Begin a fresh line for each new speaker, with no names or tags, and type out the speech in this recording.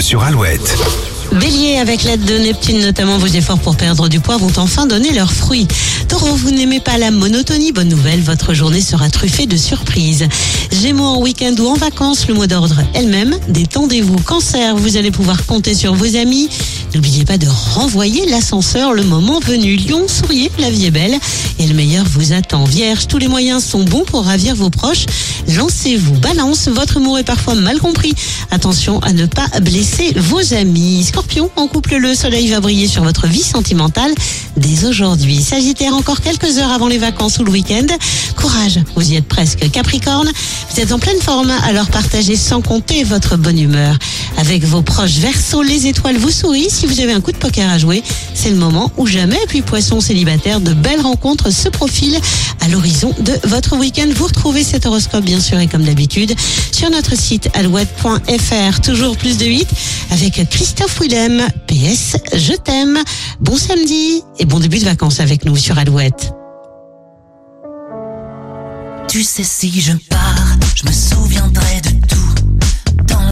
Sur Alouette.
Bélier, avec l'aide de Neptune, notamment vos efforts pour perdre du poids vont enfin donner leurs fruits. Taureau, vous n'aimez pas la monotonie, bonne nouvelle, votre journée sera truffée de surprises. Gémeaux, en week-end ou en vacances, le mot d'ordre elle-même, détendez-vous. Cancer, vous allez pouvoir compter sur vos amis. N'oubliez pas de renvoyer l'ascenseur le moment venu. Lion, souriez, la vie est belle et le meilleur vous attend. Vierge, tous les moyens sont bons pour ravir vos proches. Lancez-vous. Balance, votre amour est parfois mal compris. Attention à ne pas blesser vos amis. Scorpion, en couple, le soleil va briller sur votre vie sentimentale dès aujourd'hui. Sagittaire, encore quelques heures avant les vacances ou le week-end. Courage, vous y êtes presque. Capricorne, vous êtes en pleine forme, alors partagez sans compter votre bonne humeur. Avec vos proches Verseau, les étoiles vous sourient. Si vous avez un coup de poker à jouer, c'est le moment ou jamais. Puis Poisson célibataire, de belles rencontres se profilent à l'horizon de votre week-end. Vous retrouvez cet horoscope bien sûr et comme d'habitude sur notre site alouette.fr. Toujours plus de 8 avec Christophe Willem. PS, je t'aime. Bon samedi et bon début de vacances avec nous sur Alouette.
Tu sais si je pars, je me souviendrai.